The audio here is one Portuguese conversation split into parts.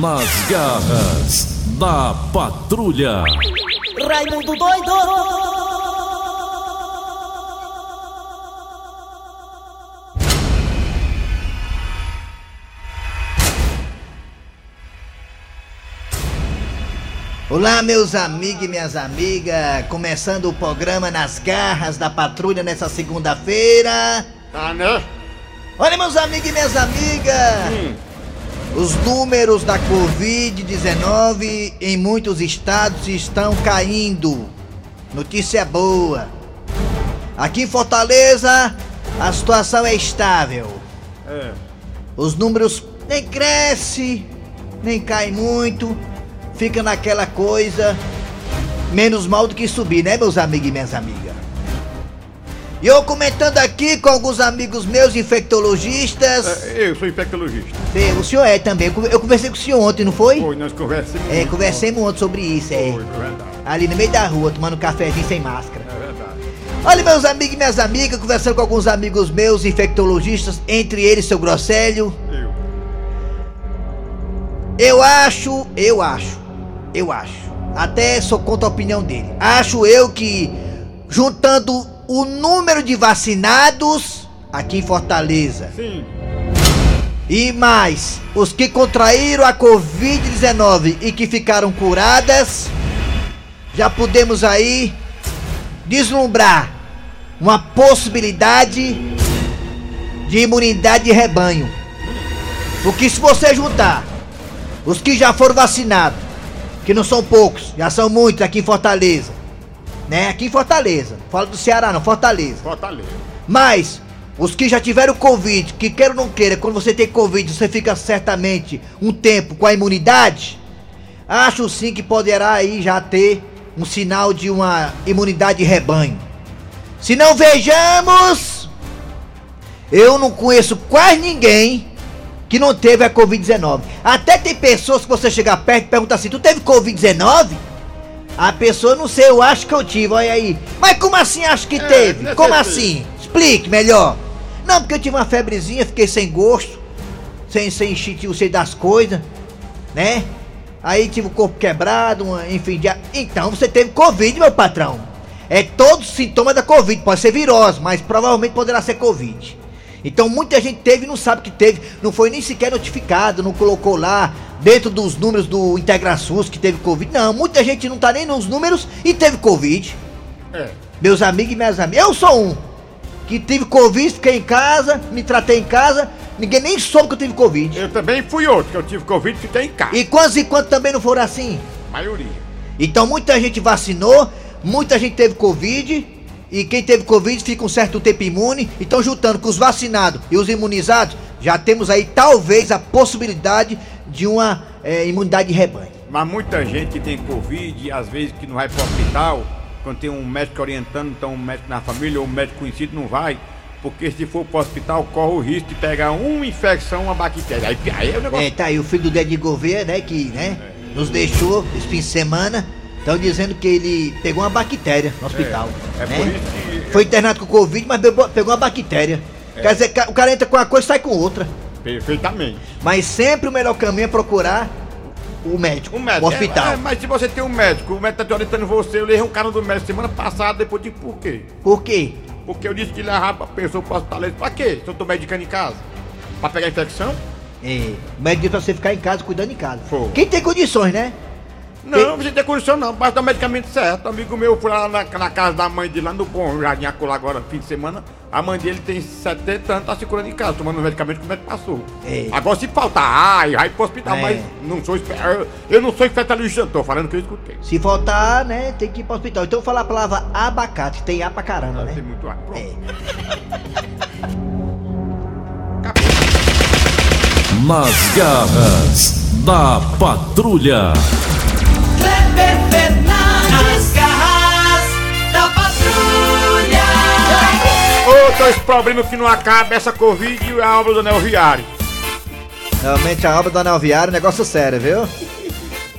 Nas garras da patrulha. Raimundo doido! Olá, meus amigos e minhas amigas, começando o programa Nas Garras da Patrulha nessa segunda-feira. Ah, né? Olha, meus amigos e minhas amigas, os números da Covid-19 em muitos estados estão caindo. Notícia boa. Aqui em Fortaleza, a situação é estável. É. Os números nem cresce, nem cai muito, fica naquela coisa, menos mal do que subir, né, meus amigos e minhas amigas? E eu comentando aqui com alguns amigos meus infectologistas. É, Eu sou infectologista. Sim, o senhor é também. Eu conversei com o senhor ontem, não foi? Foi, nós conversamos. É, muito. conversemos ontem sobre isso, é. Foi, foi verdade. Ali no meio da rua, tomando um cafezinho sem máscara. É verdade. Olha, meus amigos e minhas amigas, conversando com alguns amigos meus infectologistas, entre eles seu Grosselho. Eu. Eu acho, eu acho, eu acho. Até sou contra a opinião dele. Acho eu que juntando o número de vacinados aqui em Fortaleza Sim. e mais os que contraíram a Covid-19 e que ficaram curadas, já podemos aí deslumbrar uma possibilidade de imunidade de rebanho. Porque se você juntar os que já foram vacinados, que não são poucos, já são muitos aqui em Fortaleza, né? Aqui em Fortaleza, fala do Ceará não, Fortaleza. Fortaleza. Mas os que já tiveram Covid, que queira ou não queira, quando você tem Covid, você fica certamente um tempo com a imunidade. Acho sim que poderá aí já ter um sinal de uma imunidade de rebanho. Se não vejamos, eu não conheço quase ninguém que não teve a Covid-19. Até tem pessoas que você chegar perto e perguntar assim: Tu teve Covid-19? A pessoa, não sei, eu acho que eu tive, olha aí. Mas como assim acho que É, teve? deve Como assim? Explique melhor. Não, porque eu tive uma febrezinha, fiquei sem gosto, sem, sem cheiro das coisas, né? Aí tive o corpo quebrado, uma- enfim. de- Então você teve Covid, meu patrão. É todo sintoma da Covid, pode ser virose, mas provavelmente poderá ser Covid. Então muita gente teve e não sabe que teve, não foi nem sequer notificado, não colocou lá dentro dos números do IntegraSUS que teve Covid. Não, muita gente não tá nem nos números e teve Covid. É. Meus amigos e minhas amigas, eu sou um que tive Covid, fiquei em casa, me tratei em casa, ninguém nem soube que eu tive Covid. Eu também fui outro, que eu tive Covid e fiquei em casa. E quantos e quantos também não foram assim? Maioria. Então muita gente vacinou, muita gente teve Covid, e quem teve Covid fica um certo tempo imune. Então, juntando com os vacinados e os imunizados, já temos aí talvez a possibilidade de uma eh, imunidade de rebanho. Mas muita gente que tem Covid, às vezes que não vai pro hospital, quando tem um médico orientando, então um médico na família ou um médico conhecido não vai, porque se for pro hospital corre o risco de pegar uma infecção, uma bactéria. Aí, aí é o negócio. É, tá aí o filho do Dede Gouveia, né, que, né, nos deixou esse fim de semana. Estão dizendo que ele pegou uma bactéria no hospital. é né? por isso que- Foi internado com Covid, mas pegou, uma bactéria. É. Quer dizer, o cara entra com uma coisa e sai com outra. Perfeitamente. Mas sempre o melhor caminho é procurar o médico, Um médico. o hospital. É, é, mas se você tem um médico, o médico tá te orientando você, eu levei um cara do médico semana passada, depois de por quê? Por quê? Porque eu disse que levava a pessoa pro hospital. Ele disse, Pra quê? Se eu tô medicando em casa? Pra pegar infecção? É, o médico diz pra você ficar em casa, cuidando em casa. Foi. Quem tem condições, né? Não, você tem condição não, basta o medicamento certo. Amigo meu foi lá na, na casa da mãe dele, lá no Bom Jardim Acolá agora, fim de semana. A mãe dele tem 70 anos, tá se curando em casa, tomando os medicamentos que o médico passou. É. Agora se faltar, ai, vai pro hospital, É. mas não sou eu, eu não sou infectologista, tô falando que eu escutei. Se faltar, né, tem que ir pro hospital. Então eu vou falar a palavra abacate, tem A pra caramba, Tem né? muito ar. Pronto. É. Nas garras da patrulha. Kleber Fernandes, garras da patrulha. Outro esse problema que não acaba, essa Covid e a obra do anel viário. Realmente a obra do anel viário é um negócio sério, viu?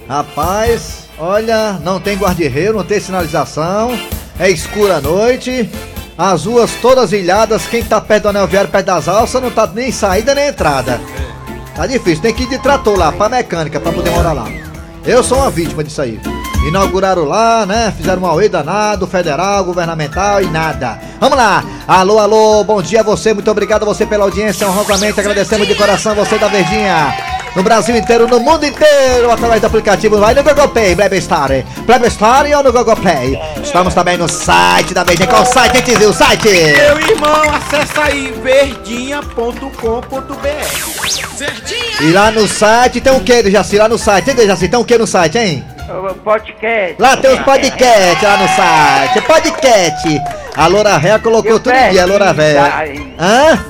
Rapaz, olha, não tem guarda-reio, não tem sinalização, é escura a noite, as ruas todas ilhadas, quem tá perto do anel viário, perto das alças, não tá nem saída nem entrada. Tá difícil, tem que ir de trator lá, pra mecânica, pra poder morar lá. Eu sou uma vítima disso aí. Inauguraram lá, né? Fizeram um auê danado, federal, governamental e nada. Vamos lá! Alô, alô, bom dia a você, muito obrigado a você pela audiência. Honrosamente agradecemos de coração você da Verdinha. No Brasil inteiro, no mundo inteiro, através do aplicativo, vai no Google Play, Play Store. Play Store ou no Google Play. Estamos também no site da Verdinha. Qual site, hein, Tizil? O site! Meu irmão, acessa aí verdinha.com.br. E lá no site tem o que, Dejaci? Lá no site, hein, Dejaci? Tem o que no site, hein? Podcast. Lá tem os podcasts lá no site. Podcast. A Loura Ré colocou Eu tudo em dia, a Loura Véia. ai. Hã?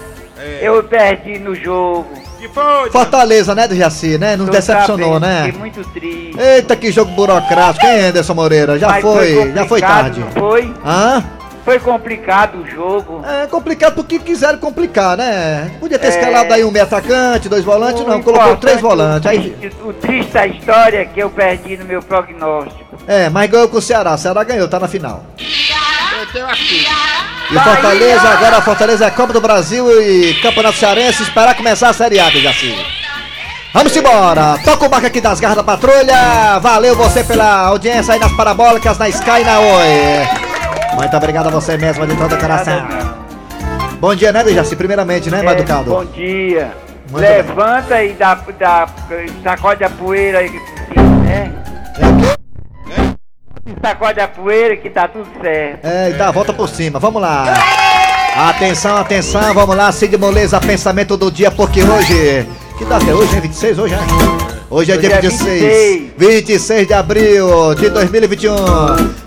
Eu perdi no jogo. Que foi? Fortaleza, né, Dejaci, né? Nos Tô decepcionou, sabendo, né? Fiquei muito triste. Eita, que jogo burocrático, hein, Anderson Moreira? Já Mas foi, já foi tarde. não Foi? Hã? Foi complicado o jogo. É complicado porque quiseram complicar, né? Podia ter É. escalado aí um meio atacante, dois volantes, O não, colocou três volantes. O Aí, triste, o triste da história é que eu perdi no meu prognóstico. é, mas ganhou com o Ceará. O Ceará ganhou, tá na final. Eu tenho aqui. E Fortaleza, agora a Fortaleza é Copa do Brasil e Campeonato Cearense, esperar começar a Série A, Dejaci. Vamos embora! Toca o barco aqui das garras da patrulha! Valeu você pela audiência aí nas parabólicas, na Sky e na Oi! Muito obrigado a você mesmo, de todo o coração. Bom dia, né, Dejaci? Primeiramente, né, É, educado? bom dia. Muito Levanta e dá, dá, sacode a poeira aí, né? Sacode a poeira que tá tudo certo. É, e dá a volta por cima, vamos lá! Atenção, atenção, vamos lá, Cid Moleza, pensamento do dia, porque hoje. Que data é hoje, hein? 26 hoje, né? Hoje é Hoje dia é 26. 26 de abril de 2021.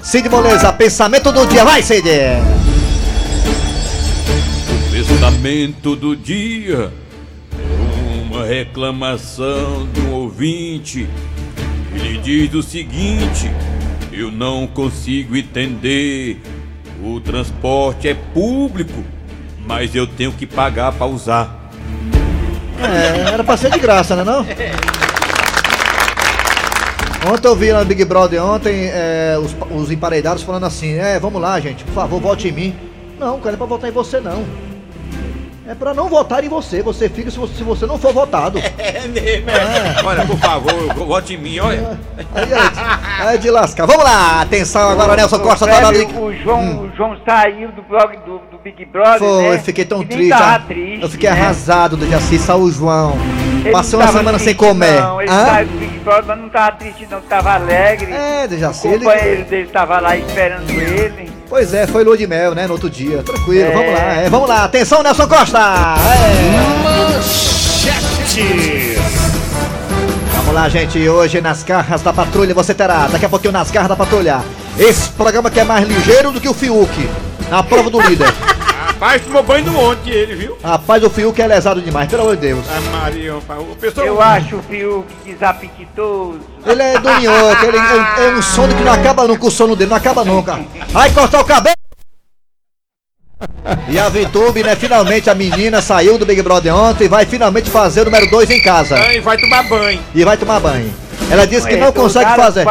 Cid Moleza, pensamento do dia, vai, Cid! Pensamento do dia é uma reclamação de um ouvinte. Ele diz o seguinte: Eu não consigo entender. O transporte é público, mas eu tenho que pagar para usar. É, era pra ser de graça, né não? Ontem eu vi no Big Brother ontem é, os, os emparedados falando assim, é, vamos lá, gente, por favor, vote em mim. Não, cara, é pra votar em você não. É pra não votar em você, você fica se você, se você não for votado. É mesmo, é. Olha, por favor, vote em mim, olha. Aí é, de, aí é de lascar. Vamos lá, atenção agora, Nelson Costa tá Fred, dando. o, João, o João saiu do blog do, do Big Brother. Foi, né? fiquei tão triste, tava ah, triste. Eu fiquei né? arrasado do Jaci, saiu o João. Ele Passou uma semana sem triste, comer. Não, ele Hã? saiu do Big Brother, mas não tava triste, não, tava alegre. É, o Jaci, ele. companheiro dele tava lá esperando ele. Pois é, foi lua de mel, né? No outro dia. Tranquilo, É. vamos lá, é, vamos lá. Atenção, Nelson Costa! É. Vamos lá, gente. Hoje nas garras da patrulha você terá, daqui a pouquinho nas garras da patrulha, esse programa que é mais ligeiro do que o Fiuk. Na prova do líder. Rapaz, tomou banho no ontem ele, viu? Rapaz, o Fiuk é lesado demais, pelo amor de Deus. A Maria, o pessoal. Eu acho o Fiuk desapetitoso. Ele é do minhoco, ele é, é um sono que não acaba nunca, o sono dele não acaba nunca. Vai cortar o cabelo! E a Vitube, né? Finalmente a menina saiu do Big Brother ontem e vai finalmente fazer o número 2 em casa. Ai, vai tomar banho. E vai tomar banho. Ela disse que é não consegue fazer.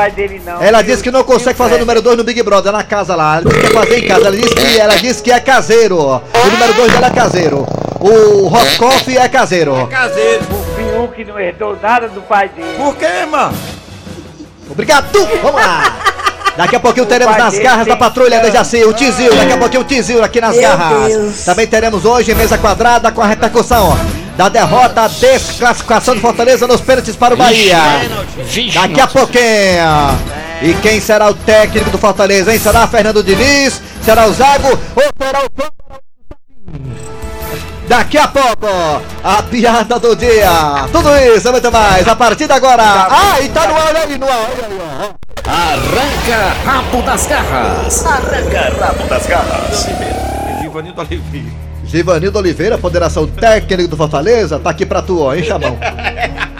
Ela disse que não consegue fazer o número 2 no Big Brother, na casa lá. Ela disse que quer fazer em casa. Ela disse que, ela disse que é caseiro. O número 2 dela é caseiro. O Roscoff é caseiro. Caseiro. O Fiuk não herdou nada do pai dele. Por quê, mano? Obrigado! Vamos lá! Daqui a pouquinho teremos nas garras da patrulha da. Jaci, o Tizil. Daqui a pouquinho o Tizil aqui nas garras. Também teremos hoje mesa quadrada com a repercussão da derrota, desclassificação de Fortaleza nos pênaltis para o Bahia. Daqui a pouquinho. E quem será o técnico do Fortaleza, hein? Será Fernando Diniz? Será o Zago? Ou será o Daqui a pouco, a piada do dia. Tudo isso e muito mais. A partir de agora. Ah, e tá no ar aí, no ar. Olha aí, ó. Arranca rabo das garras. Arranca rabo das garras. Givanildo Oliveira. Givanildo Oliveira poderá ser o técnico do Fortaleza? Tá aqui pra tu, ó, hein, chamão?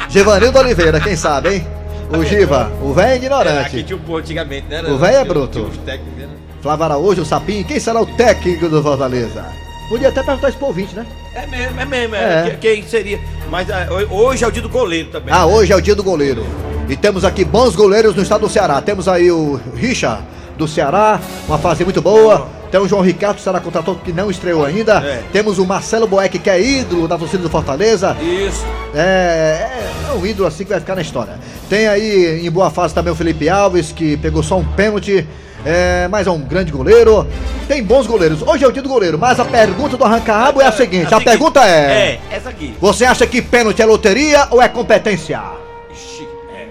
Givanildo Oliveira, quem sabe, hein? O Giva, o velho é Aqui ignorante. tinha um pô antigamente, né? O velho é bruto. né? Flávio Araújo, o Sapinho, quem será o técnico do Fortaleza? Podia até perguntar isso pro ouvinte, né? É mesmo, é mesmo. É. É. Que- Quem seria? Mas ah, ho- hoje é o dia do goleiro também. Ah, hoje é o dia do goleiro. E temos aqui bons goleiros no estado do Ceará. Temos aí o Richa do Ceará, uma fase muito boa. Tem o João Ricardo, será contratado que não estreou ainda. É. Temos o Marcelo Boeck, que é ídolo da torcida do Fortaleza. Isso. É, é, é um ídolo assim que vai ficar na história. Tem aí em boa fase também o Felipe Alves, que pegou só um pênalti. É, mas é um grande goleiro. Tem bons goleiros. Hoje é o dia do goleiro, mas a pergunta do arranca-rabo é a seguinte: a seguinte, pergunta é: É, essa aqui. Você acha que pênalti é loteria ou é competência?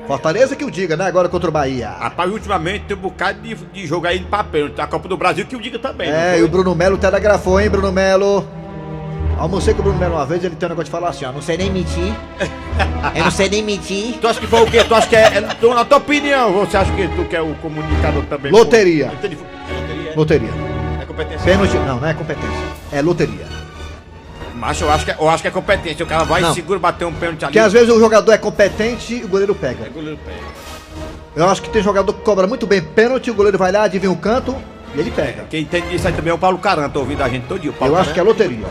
Fortaleza que o diga, né? Agora contra o Bahia. Rapaz, ultimamente tem um bocado de, de jogo aí de papel. A Copa do Brasil que o diga também. É, e o Bruno Melo telegrafou, hein, Bruno Melo? Almocei com o Bruno Melo uma vez, ele tem um negócio de falar assim, ó, não sei nem mentir. Eu não sei nem mentir. Tu acha que foi o quê? Tu acha que é, é tu- na tua opinião, você acha que tu que é o comunicador também? Loteria. É loteria? Loteria. É competência. Pênalti, não, não é competência. É loteria. Mas eu acho que, é- eu acho que é competência. O cara vai Não. e segura, bater um pênalti ali. Porque às vezes o jogador é competente e o goleiro pega. É goleiro pega. Eu acho que tem jogador que cobra muito bem pênalti, o goleiro vai lá, adivinha o canto e ele pega. Quem entende isso aí também é o Paulo Caran, tô ouvindo a gente todo dia. o Eu acho que é loteria.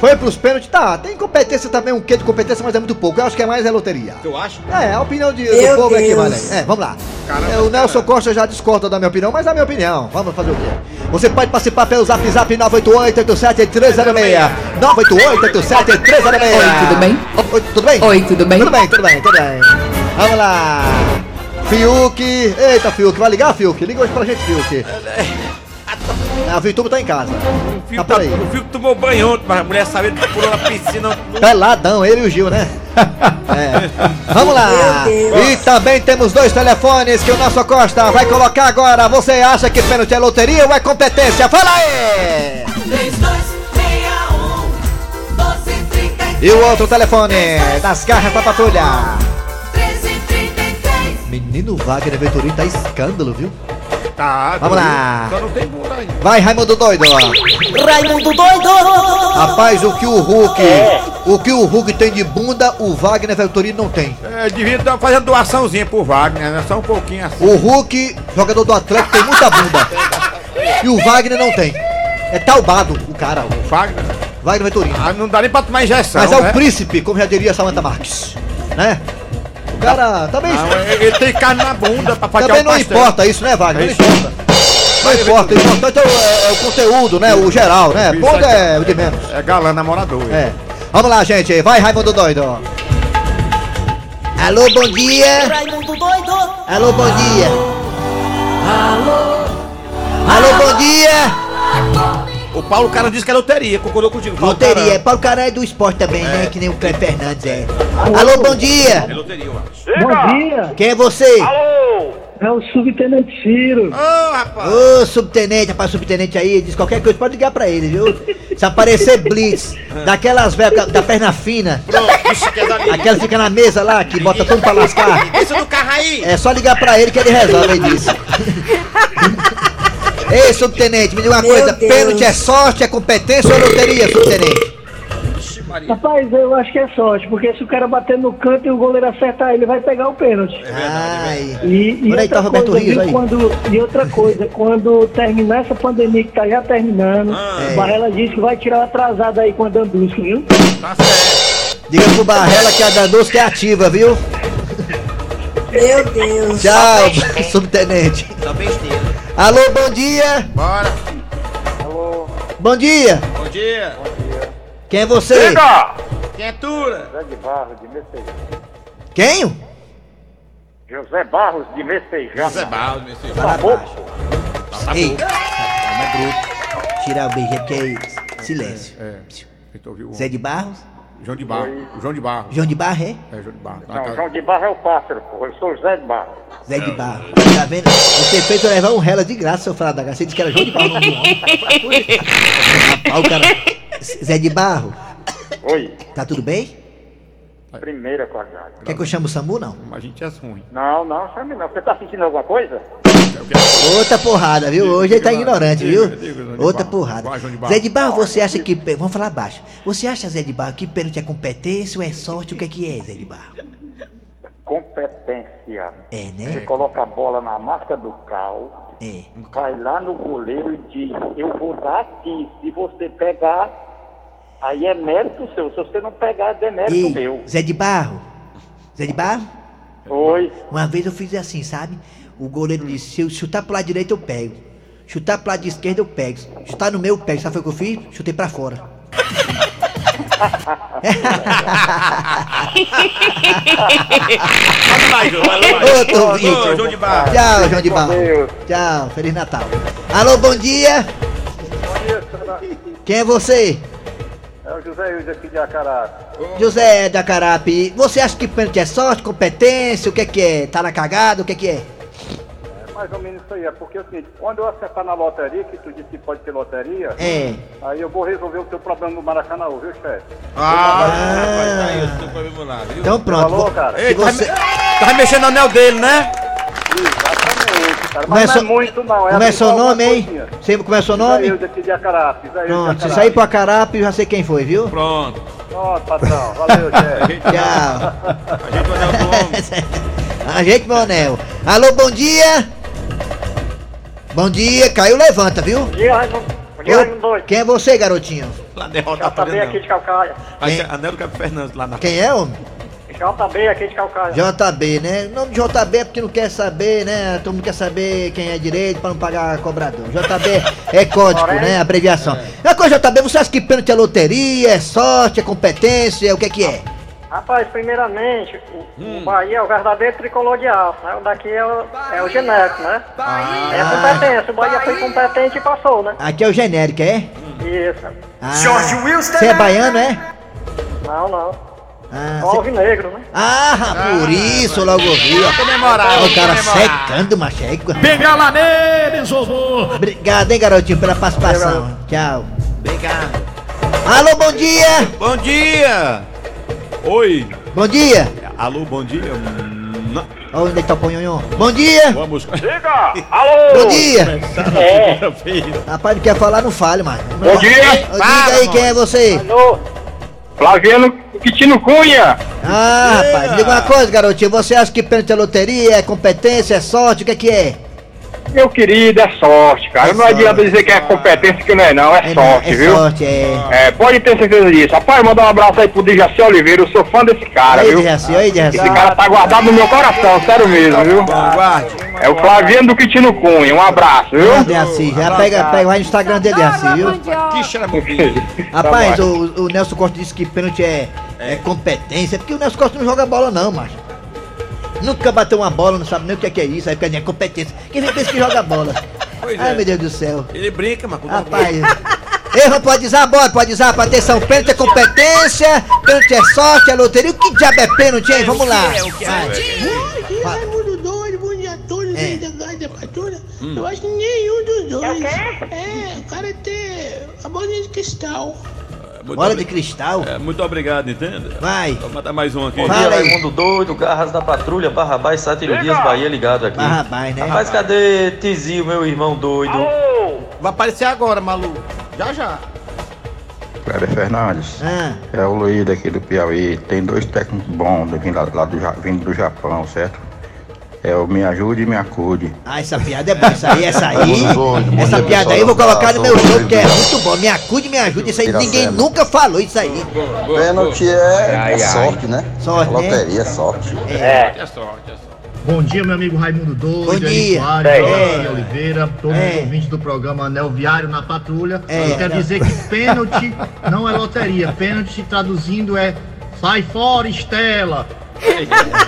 Foi pros pênaltis, tá, tem competência também, um quê de competência, mas é muito pouco. Eu acho que é mais é loteria. Tu acha? É, a opinião de, do Meu povo é que vale. É, vamos lá. Caramba, É, o Nelson cara. Costa já discorda da minha opinião, mas é a minha opinião. Vamos fazer o quê? Você pode participar pelo zap zap 988-87-306. 988-87-306. Oi, tudo bem? Oi, tudo bem? Oi, tudo bem? Tudo bem, tudo bem, tudo bem. Vamos lá. Fiuk. Eita, Fiuk, vai ligar, Fiuk? Liga hoje pra gente, Fiuk. A Vituba tá em casa. O filho, tá, peraí. o filho tomou banho ontem, mas a mulher sabendo que pulou na piscina. Peladão, ele e o Gil, né? É. Vamos lá! E também temos dois telefones que o nosso Costa vai colocar agora. Você acha que pênalti é loteria ou é competência? Fala aí! 3261 1233 E o outro telefone das garras da patrulha. 1333 Menino Wagner Venturini tá escândalo, viu? Tá, Vamos tô- lá. Só não tem bunda ainda. Vai, Raimundo Doido! Raimundo doido! Rapaz, o que o Hulk. O que o Hulk tem de bunda, o Wagner Venturini não tem. É, devia dar- fazer uma doaçãozinha pro Wagner, né? Só um pouquinho assim. O Hulk, jogador do Atlético, tem muita bunda. E o Wagner não tem. É taubado o cara, o Wagner. Wagner Venturini. Ah, não dá nem pra tomar injeção. Mas é né? o príncipe, como já diria Samantha Marques. Né? O cara também. Não, ele tem carne na bunda pra fazer também não pastel. importa isso, né, Wagner? É Não importa. Não importa, o importante é o, é- é o conteúdo, né? O geral, né? Bunda é- é o de menos. É galã namorador. É. Vamos lá, gente. Vai, Raimundo Doido. Alô, bom dia. Raimundo doido! Alô, bom dia. Alô. Alô, bom dia. O Paulo Cara disse que é loteria, concordou contigo. Paulo Loteria. Caran. Paulo Caralho é do esporte também, né? Que nem o Cleber Fernandes é. Alô, bom dia. É loteria, eu acho. Bom dia, Quem é você? é o subtenente Ciro. Ô, rapaz. Ô, subtenente, rapaz, subtenente aí, diz qualquer coisa, pode ligar pra ele, viu? Se aparecer blitz, daquelas velhas da perna fina, Pronto, bicho que é aquela que fica na mesa lá, que bota tudo pra lascar, Isso do carro aí. é só ligar pra ele que ele resolve disso. Ei, subtenente, me diga uma Meu coisa, Deus. pênalti é sorte, é competência ou loteria, subtenente? Rapaz, eu acho que é sorte, porque se o cara bater no canto e o goleiro acertar ele, vai pegar o pênalti. Ai. E, e Olha aí, tá outra coisa, Rios quando, e outra coisa, quando terminar essa pandemia que tá já terminando, É. o Barrela disse que vai tirar o atrasado aí com a Dandusco, viu? Tá certo. Diga pro Barrela que a Dandusca é ativa, viu? Meu Deus. Tchau, subtenente. Alô, bom dia. Bora. Bom dia. Bom dia. Quem é você? Quem é Tura? José de Barros de Messejana. Quem? José Barros de Messejana. Zé Barros, meu filho. Fala baixo. Ei, Homem é bruto. tirar o beijo é porque é silêncio. É. O Zé de Barros? João de Barro. João de Barro. João de Barro, é? É, João de Barro. Não, João de Barros é o pássaro, pô. Eu sou José de Barros. Zé de Barro. Tá vendo? Você fez eu levar um rela de graça, seu falado da graça. Você disse que era João de Barro, não. Rapaz, o cara. Zé de Barro, Oi, tá tudo bem? primeira qualidade. Quer que eu chame o Samu, não? A gente é ruim. Não, não, chame não. Você tá sentindo alguma coisa? Outra porrada, viu? Hoje ele tá ignorante, viu? Outra porrada. Vai. Zé de Barro, você acha que. Vamos falar baixo. Você acha, Zé de Barro, que pênalti é competência ou é sorte? O que é que é, Zé de Barro? Competência. É, Você né? coloca a bola na marca do cal, É. vai lá no goleiro e diz, eu vou dar aqui. Se você pegar, aí é mérito seu. Se você não pegar, é demérito Ei, meu. Zé de Barro. Zé de Barro? Oi. Uma vez eu fiz assim, sabe? O goleiro disse, se eu chutar pro lado direito eu pego. Chutar pro lado de esquerda eu pego. Chutar no meio eu pego. Sabe o que eu fiz? Chutei pra fora. Manda mais, João. Ô. João de Barro. Tchau, João de Barro. Tchau, Feliz Natal. Alô, bom dia. Quem é você? É o José Ilde aqui de Acará. José da Carapi. Você acha que pênalti é sorte, competência? O que é que é? Tá na cagada? O que é que é? É mais ou menos isso aí. É porque é o seguinte, quando eu acertar na loteria, que tu disse que pode ter loteria, É. aí eu vou resolver o teu problema no Maracanã, viu, chefe? Ah, rapaz, tá aí, eu tô problema lá, viu? Então pronto. Falou, cara? Ei, tá, você... me- tá mexendo no anel dele, né? Exatamente, cara. É Mas não seu- é muito, não. É Como é assim, seu nome, hein? Você como é seu nome? Ilde aqui de Acará. José Ilde de Pronto, se sair pro Acarapi, eu já sei quem foi, viu? Pronto. Pronto, patrão. Valeu, chefe. Tchau. A gente o anel do homem. Ajeite meu anel. Alô, bom dia. Bom dia, caiu, levanta, viu? Bom dia, Raimundo. Bom dia, Ô, Raimundo doido. Quem é você, garotinho? Lá derrota JB aqui de Calcaia. Anel Cabo Fernandes lá na Quem é, homem? JB aqui de Calcaia. JB, né? O nome de JB é porque não quer saber, né? Todo mundo quer saber quem é direito pra não pagar cobrador. JB é código, né? Abreviação. É coisa, JB, você acha que pênalti é loteria, é sorte, é competência, o que é que é? Rapaz, primeiramente, o, o Bahia é o verdadeiro tricolor de aço, né? O daqui é o, é o genérico, né? É a competência. O Bahia foi competente e passou, né? Aqui é o genérico, é? Isso. Ah, Você é baiano, é? Não, não. Ah, Só cê- alvinegro, né? ah por isso logo vi. comemorar, O cara comemorar. secando, macho. lá neles, vovô! Obrigado, hein, garotinho, pela participação. Tchau. Obrigado. Alô, bom dia! Bom dia! Oi. Bom dia! Alô, bom dia. Não. Onde é que tá o ponhonhon? Bom dia! Vamos. Diga! Alô! Bom dia! É. Rapaz, não quer falar, não fale, mano. Bom dia! Diga aí quem é você. Alô? Flaviano Quitino Cunha! Ah, rapaz, me diga uma coisa, garotinho. Você acha que pênalti é loteria, é competência, é sorte? O que é que é? Meu querido, é sorte, cara. É não adianta sorte. dizer que é competência que não é, não. É, É, sorte, é viu? sorte, é. É, pode ter certeza disso. Rapaz, mandar um abraço aí pro Dejaci Oliveira. Eu sou fã desse cara, Aí, viu? Dejaci, aí, Dejaci. Esse cara tá guardado no meu coração, sério mesmo, viu? Guarde. É o Flaviano do Quitino Cunha. Um abraço, viu? Dejaci, já pega, pega vai no Instagram dele, Dejaci, viu? Rapaz, Tá o, o Nelson Costa disse que pênalti é, é competência, porque o Nelson Costa não joga bola não, macho. Nunca bateu uma bola, não sabe nem o que é, que é isso, aí fica nem é competência. Quem vem pensa que joga bola? Pois Ai, é. meu Deus do céu. Ele brinca, mas... Rapaz. Erro, pode usar, bora, pode usar, pra atenção. Pênalti é competência, pênalti é sorte, é loteria. O que diabo é pênalti, hein? Vamos lá. É, o que é? Vai. Vai. Raimundo doido, bom dia a todos É. da da Patrulha. Eu acho que nenhum dos dois. É, o cara tem a bolinha de cristal. Muito Bola de cristal. É, muito obrigado, entende? Vai. Vou mandar mais um aqui. Fala aí. Raimundo doido, Garras da Patrulha, Barrabás, Sátiro Dias, Bahia ligado aqui. Barrabás, né? Mas cadê Tizio, meu irmão doido? Vai aparecer agora, maluco. Já, já. Cléber Fernandes, Ah, é o Luiz daqui do Piauí. Tem dois técnicos bons vindo lá, lá do, vindo do Japão, certo? É o Me Ajude e Me Acude. ah, essa piada é boa. Essa aí, essa aí. Essa piada aí eu vou colocar no meu jogo, que é muito bom. Me acude, me ajude. Isso aí ninguém nunca falou isso aí. Pênalti é, sorte, né? Sorte, né? Loteria é sorte. É sorte, é sorte. Bom dia, meu amigo Raimundo Doido, Bom dia. Soares, É. Oliveira, todos É. os ouvintes do programa Anel Viário na Patrulha. É. Eu quero dizer que pênalti não é loteria. Pênalti traduzindo é sai fora, Estela.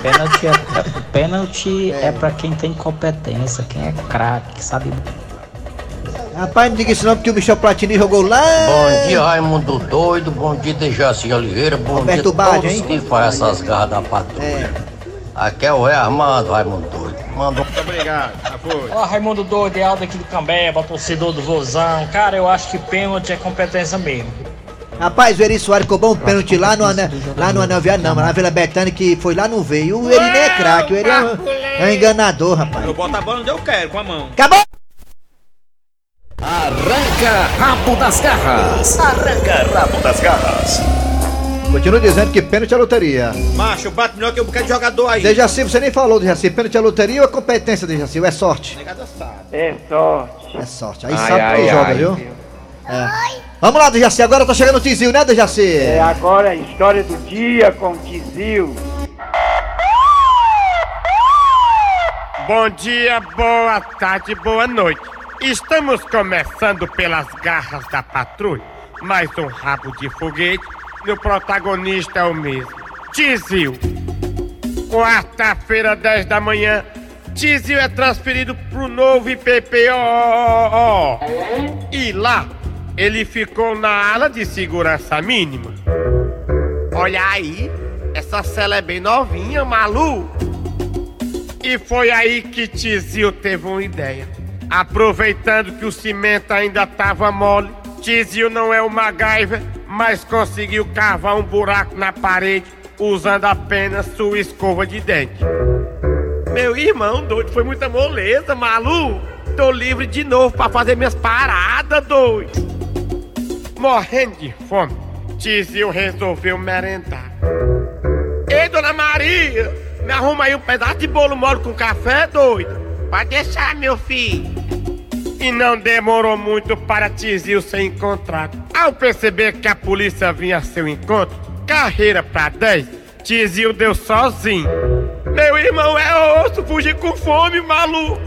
Pênalti é, pênalti é. pra quem tem competência, quem é craque, que sabe. Rapaz, não diga isso não, porque o Michel Platini jogou lá. Bom dia, Raimundo doido, bom dia, Dejaci Oliveira, bom Roberto dia Baggio, todos hein? que fazem essas garras da Patrulha. É. Aqui é o Rei Armando, Raimundo doido. Manda um Muito obrigado. Já foi. Ó, Raimundo Doido, é Aldo aqui do Cambeba, torcedor do Vozão. Cara, eu acho que pênalti é competência mesmo. Rapaz, o Eri Soares cobrou um pênalti lá no, anel, lá no Anel Viário, não, mas na Vila Betânia, que foi lá no veio. O Eri nem é craque, o Eri é um, é um enganador, rapaz. Eu boto a bola onde eu quero, com a mão. Acabou! Arranca rabo das garras. Arranca rabo das garras. Continuo dizendo que pênalti é loteria. Macho, bate melhor que um bocado de jogador aí. Dejaci, você nem falou, Dejaci. Pênalti é loteria ou é competência, Dejaci? Ou é sorte? É sorte. É sorte. Aí Ai, sabe ai, quem joga, ai. viu? É. Vamos lá, Dejaci. Agora tá chegando o Tizil, né, Dejaci? É agora a história do dia com o Tizil. Bom dia, boa tarde, boa noite. Estamos começando pelas garras da patrulha. Mais um rabo de foguete e o protagonista é o mesmo. Tizil. Quarta-feira, 10 da manhã, Tizil é transferido pro novo IPPO. E lá, ele ficou na ala de segurança mínima. Olha aí, essa cela é bem novinha, malu. E foi aí que Tizil teve uma ideia. Aproveitando que o cimento ainda tava mole, Tizil não é o MacGyver, mas conseguiu cavar um buraco na parede usando apenas sua escova de dente. Meu irmão doido, foi muita moleza, malu. Tô livre de novo pra fazer minhas paradas, doido. Morrendo de fome, Tizil resolveu merendar. Ei, dona Maria, me arruma aí um pedaço de bolo mole com café, doido. Pode deixar, meu filho. E não demorou muito para Tizil ser encontrado. Ao perceber que a polícia vinha a seu encontro, carreira pra 10, Tizil deu sozinho. Meu irmão é osso, fugir com fome, maluco.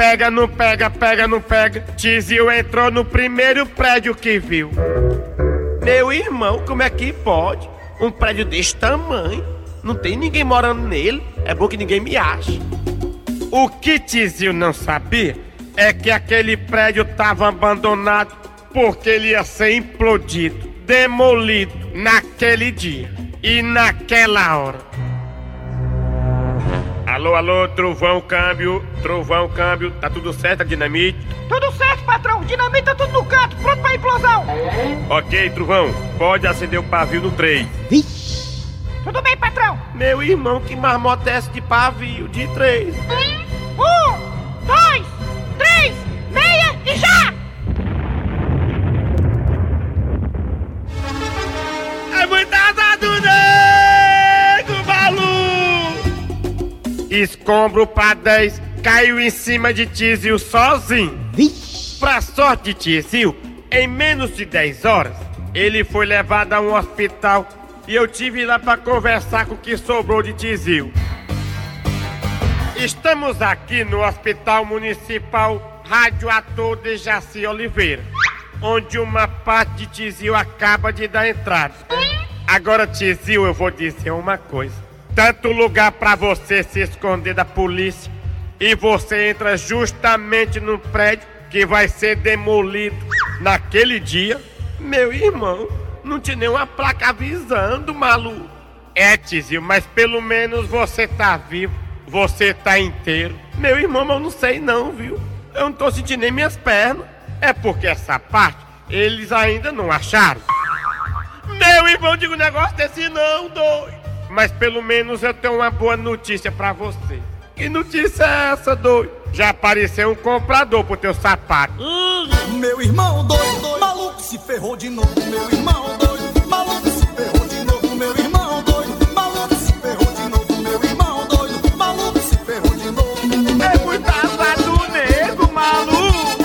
Pega, não pega, pega, não pega. Tizil entrou no primeiro prédio que viu. Meu irmão, como é que pode? Um prédio desse tamanho. Não tem ninguém morando nele. É bom que ninguém me ache. O que Tizil não sabia é que aquele prédio estava abandonado porque ele ia ser implodido, demolido naquele dia e naquela hora. Alô, alô, trovão, câmbio, trovão, câmbio, tá tudo certo, a dinamite? Tudo certo, patrão. Dinamite tá tudo no canto, pronto pra implosão. Ok, trovão, pode acender o pavio no 3. Tudo bem, patrão. Meu irmão, que marmota é essa de pavio de 3? Escombro pra 10 caiu em cima de Tizil sozinho. Pra sorte de Tizil, em menos de 10 horas, ele foi levado a um hospital e eu tive lá pra conversar com o que sobrou de Tizil. Estamos aqui no Hospital Municipal Rádio Ator de Jaci Oliveira, onde uma parte de Tizil acaba de dar entrada. Agora, Tizil, eu vou dizer uma coisa. Tanto lugar pra você se esconder da polícia e você entra justamente no prédio que vai ser demolido naquele dia. Meu irmão, não tinha nenhuma placa avisando, maluco. É, Tizil, mas pelo menos você tá vivo. Você tá inteiro. Meu irmão, eu não sei não, viu? Eu não tô sentindo nem minhas pernas. É porque essa parte eles ainda não acharam. Meu irmão, digo um negócio desse não, doido. Mas pelo menos eu tenho uma boa notícia pra você. Que notícia é essa, doido? Já apareceu um comprador pro teu sapato. Meu irmão doido, maluco se ferrou de novo. Meu irmão doido, maluco se ferrou de novo. Meu irmão doido, maluco se ferrou de novo. Meu irmão doido, maluco se ferrou de novo. É muita asa do nego, maluco.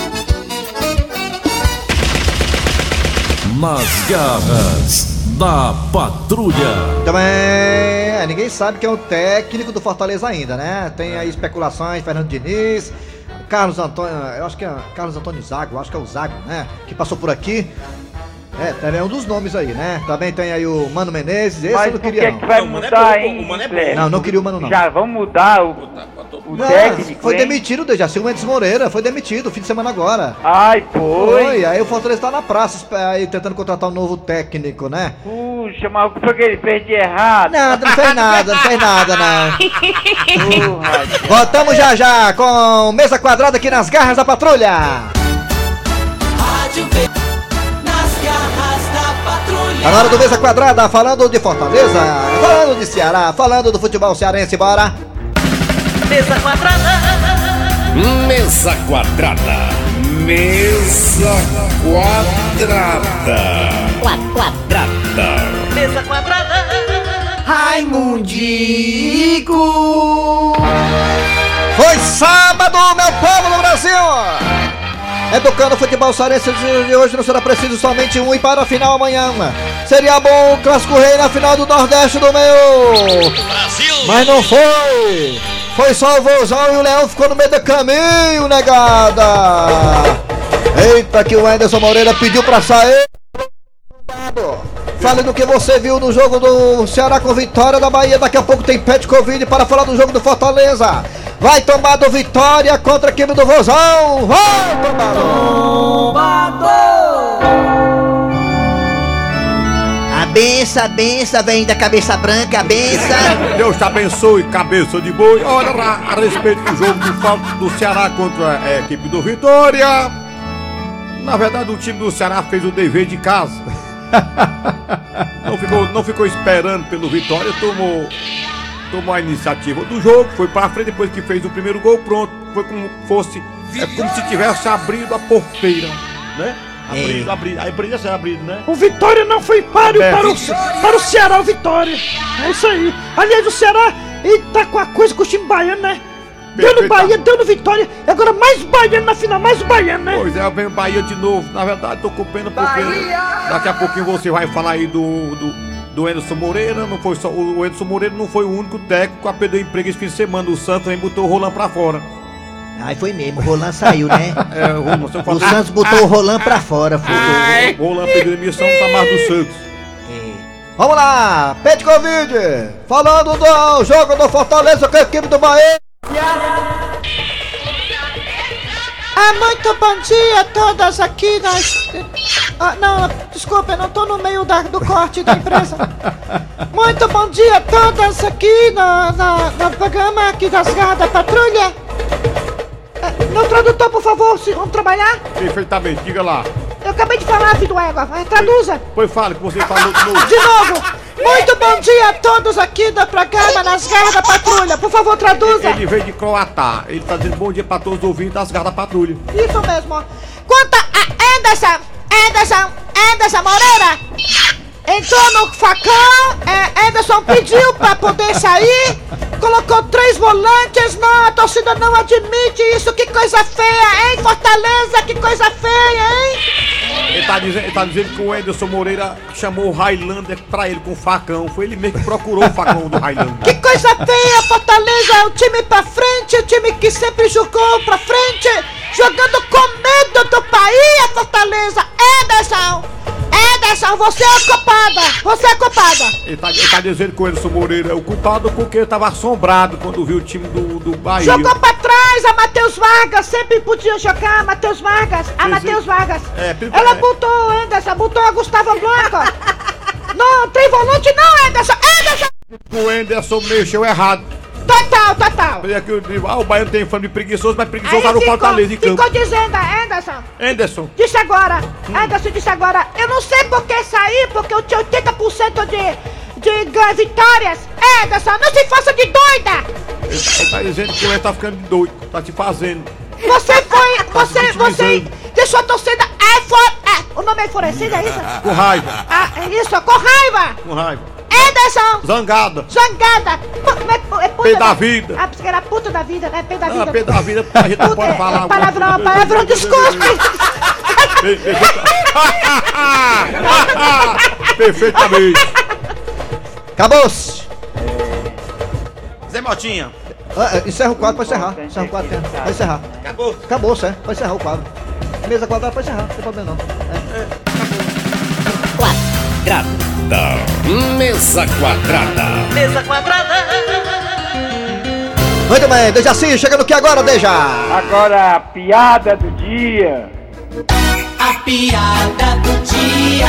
Nas garras da patrulha. Também, é, ninguém sabe quem é o técnico do Fortaleza ainda, né? Tem aí especulações, Fernando Diniz, Carlos Antônio, eu acho que é Carlos Antônio Zago, eu acho que é o Zago, né? Que passou por aqui. É, também é um dos nomes aí, né? Também tem aí o Mano Menezes, esse eu Mas não por que queria que não. vai mudar, hein, Cleber? Não, não queria o Mano não. Já vamos mudar o, o Não, técnico, foi hein? demitido, Dejaci Mendes Moreira, foi demitido, fim de semana agora. Ai, foi? aí o Fortaleza tá na praça aí, tentando contratar um novo técnico, né? Puxa, mas o que foi que ele fez de errado? Nada, não fez nada, não fez nada, não. Porra, Voltamos já já com mesa quadrada aqui nas garras da patrulha. Rádio V. Nas garras da patrulha. Tá na hora do mesa quadrada, falando de Fortaleza, falando de Ceará, falando do futebol cearense, bora. Mesa quadrada. Mesa quadrada. Mesa quadrada. Quadrada. Mesa quadrada. Raimundico. Foi sábado, meu povo do Brasil. Educando o futebol cearense de hoje não será preciso somente um e para a final amanhã. Seria bom o clássico rei na final do Nordeste do meu. Mas não foi. Foi só o vozão e o leão ficou no meio do caminho, negada. Eita, que o Anderson Moreira pediu pra sair. Fale do que você viu no jogo do Ceará com vitória da Bahia. Daqui a pouco tem Pet Covid para falar do jogo do Fortaleza. Vai tomar do Vitória contra a equipe do Vozão. Vai A benção, a benção, vem da cabeça branca, a benção. Deus te abençoe, cabeça de boi. Olha lá, a respeito do jogo do, do Ceará contra a equipe do Vitória. Na verdade, o time do Ceará fez o dever de casa. Não ficou, não ficou esperando pelo Vitória, tomou, tomou a iniciativa do jogo, foi pra frente depois que fez o primeiro gol, pronto. Foi como fosse, é como se tivesse abrido a porteira, né? Abrido, abrido, aí poderia ser abrido, né? O Vitória não foi páreo É. para o, para o Ceará, o Vitória. É isso aí. Aliás, o Ceará ele tá com a coisa com o time baiano, né? Deu no Bahia, deu no Vitória. E agora mais baiano na final, mais baiano, né? Pois é, vem o Bahia de novo. Na verdade, tô com pena porque daqui a pouquinho você vai falar aí do, do, do Anderson Moreira. Não foi só, o Anderson Moreira não foi o único técnico a perder emprego esse fim de semana. O Santos também botou o Roland pra fora. Aí foi mesmo, o Roland saiu, né? É, o Roland, O Santos botou o Roland pra fora. Foi. O Roland perdeu a missão, não tá mais do Santos. Vamos lá, Pet Covid. Falando do jogo do Fortaleza com a equipe do Bahia. Ah, muito bom dia a todas aqui nas. Ah, não, desculpa, eu não tô no meio da- do corte da empresa. Muito bom dia a todas aqui na, na- no programa aqui das Garras da Patrulha. É, meu tradutor, por favor, se vamos trabalhar? Perfeitamente, diga lá. Eu acabei de falar, filho do égua, vai, traduza. Pois fale que você falou de novo. De novo, muito bom dia a todos aqui do programa nas Garras da Patrulha. Por favor, traduza. Ele veio de Croatá. Ele tá dizendo bom dia pra todos os ouvintes das garras da patrulha. Isso mesmo. ó. Quanto a Anderson, Anderson, Anderson Moreira, entrou no facão, é, Anderson pediu pra poder sair, colocou três volantes, não, a torcida não admite isso, que coisa feia, hein, Fortaleza, que coisa feia, hein? Ele tá, dizendo, ele tá dizendo que o Anderson Moreira chamou o Highlander pra ele com o facão. Foi ele mesmo que procurou o facão do Highlander. Que coisa feia, Fortaleza, o time pra frente, o time que sempre jogou pra frente, jogando com medo do país, Fortaleza, Ederson, Você é a culpada, você é a culpada. Ele tá, ele tá dizendo que o Anderson Moreira é o culpado porque ele tava assombrado quando viu o time do, do Bahia. Jogou pra trás a Matheus Vargas, sempre podia jogar Matheus Vargas, a Matheus. Vargas. É, Ela botou o Anderson, botou a Gustavo Blanca. não, tem volante não, Anderson, Anderson. O Anderson mexeu errado. Total, total. Olha aqui, eu digo, ah, o Baiano tem fama de preguiçoso, mas preguiçoso tá no Fortaleza em campo. ficou dizendo, Anderson, Anderson. Disse agora, Anderson disse agora, eu não sei por que sair, porque eu tinha 80% de, de vitórias. Anderson, não se faça de doida! Ele, tá dizendo que o Anderson tá ficando doido, tá te fazendo. Você foi, Tá você, você deixou a torcida é, for, é, o nome é enfurecida, é isso? Com raiva, Ah, é isso, com raiva! com raiva. Anderson! Zangada. Zangada! Pu- É, é puta Pé da vida. Ah, porque era puta da vida, né? Pé da vida. Ah, pé da vida, a gente não pode é- falar. É palavrão, palavrão, desculpe! Perfeitamente. Acabou-se. Zé Motinha. Ah, é, encerra o quadro, pode encerrar. Encerra o quadro, pode encerrar. Acabou. Acabou, é. Pode encerrar o quadro. Mesa quadrada, pode encerrar, não tem problema não. Quadrada. Mesa quadrada. Mesa quadrada. Muito bem, Dejaci, chega no que agora, Deja? Agora a piada do dia. A piada do dia.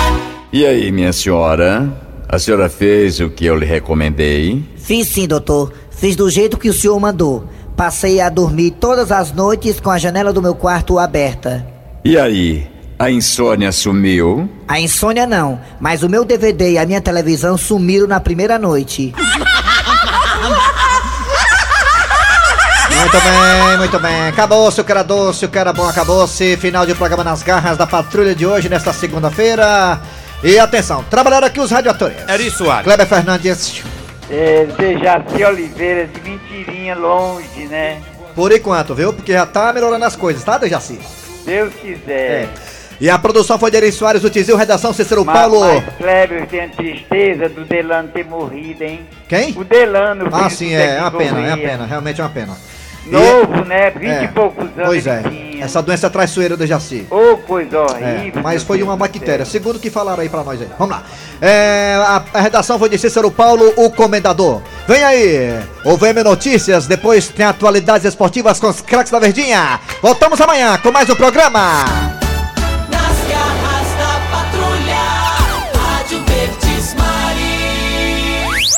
E aí, minha senhora? A senhora fez o que eu lhe recomendei? Fiz sim, doutor. Fiz do jeito que o senhor mandou. Passei a dormir todas as noites com a janela do meu quarto aberta. E aí, a insônia sumiu? A insônia não, mas o meu DVD e a minha televisão sumiram na primeira noite. Muito bem, muito bem. Acabou-se o que era doce, o que era bom, acabou-se. Final de programa nas garras da patrulha de hoje, nesta segunda-feira. E atenção, trabalharam aqui os radioatores. Eri Soares. Kleber Fernandes. É, Dejaci Oliveira, de mentirinha longe, né? Por enquanto, viu? Porque já tá melhorando as coisas, tá, Dejaci? Deus quiser. É. E a produção foi de Eri Soares, o Tizil, redação Cícero Mas, Paulo. mas Kleber tem tristeza do Delano ter morrido, hein? Quem? O Delano. Ah, sim, é, é uma pena, é uma pena, realmente é uma pena. E- Novo, né? Vinte É, e poucos anos. Pois é, tinha. essa doença traiçoeira do Jaci. Ô, coisa É, horrível. mas meu foi uma bactéria, segundo o que falaram aí pra nós aí. Vamos lá. É, a, a redação foi de Cícero Paulo, o comendador. Vem aí, o VM Notícias, depois tem atualidades esportivas com os craques da Verdinha. Voltamos amanhã com mais um programa.